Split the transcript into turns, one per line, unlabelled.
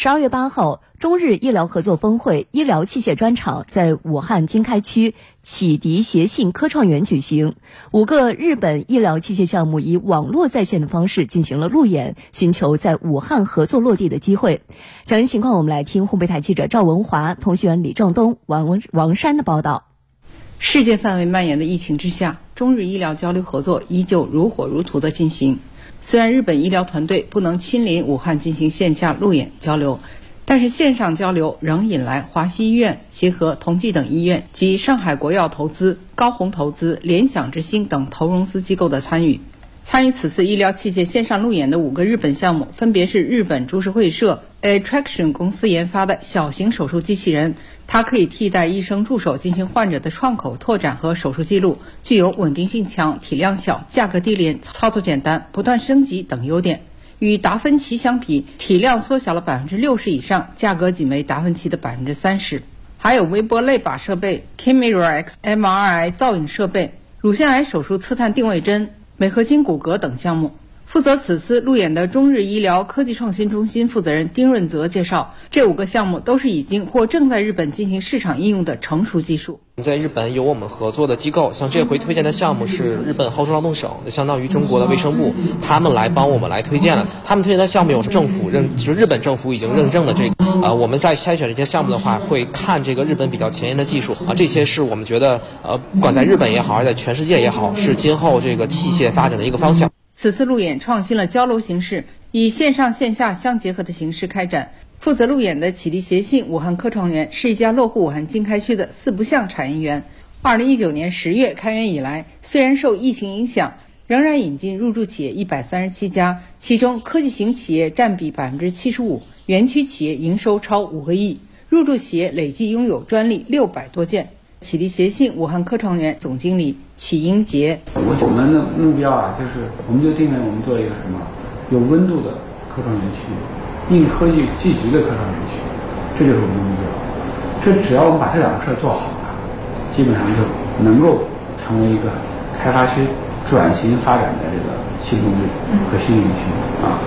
十二月八号，中日医疗合作峰会医疗器械专场在武汉经开区启迪协信科创园举行。五个日本医疗器械项目以网络在线的方式进行了路演，寻求在武汉合作落地的机会。详细情况，我们来听湖北台记者赵文华、通讯员李正东、王文王山的报道。
世界范围蔓延的疫情之下，中日医疗交流合作依旧如火如荼的进行。虽然日本医疗团队不能亲临武汉进行线下路演交流，但是线上交流仍引来华西医院协和同济等医院及上海国药投资、高鸿投资、联想之星等投融资机构的参与。参与此次医疗器械线上路演的五个日本项目，分别是日本株式会社 Attraction 公司研发的小型手术机器人，它可以替代医生助手进行患者的创口拓展和手术记录，具有稳定性强、体量小、价格低廉、操作简单、不断升级等优点。与达芬奇相比，体量缩小了百分之六十以上，价格仅为达芬奇的百分之三十。还有微波类靶设备、Camera X MRI 造影设备、乳腺癌手术刺探定位针。镁合金骨骼等项目，负责此次路演的中日医疗科技创新中心负责人丁润泽介绍，这五个项目都是已经或正在日本进行市场应用的成熟技术。
在日本有我们合作的机构，像这回推荐的项目是日本厚生劳动省，相当于中国的卫生部，他们来帮我们来推荐了。他们推荐的项目有政府认，就是日本政府已经认证的这个。呃，我们在筛选这些项目的话，会看这个日本比较前沿的技术啊，这些是我们觉得呃，不管在日本也好，还是在全世界也好，是今后这个器械发展的一个方向。
此次路演创新了交流形式，以线上线下相结合的形式开展。负责路演的启迪协信武汉科创园是一家落户武汉经开区的四不像产业园。二零一九年十月开园以来，虽然受疫情影响，仍然引进入驻企业一百三十七家，其中科技型企业占比百分之七十五，园区企业营收超五个亿，入驻企业累计拥有专利六百多件。启迪协信武汉科创园总经理启英杰：
我们的目标啊，就是我们就定位我们做一个什么有温度的科创园区，硬科技聚集的科创园区，这就是我们的目标。这只要我们把这两个事儿做好了，基本上就能够成为一个开发区转型发展的这个新动力和新引擎啊。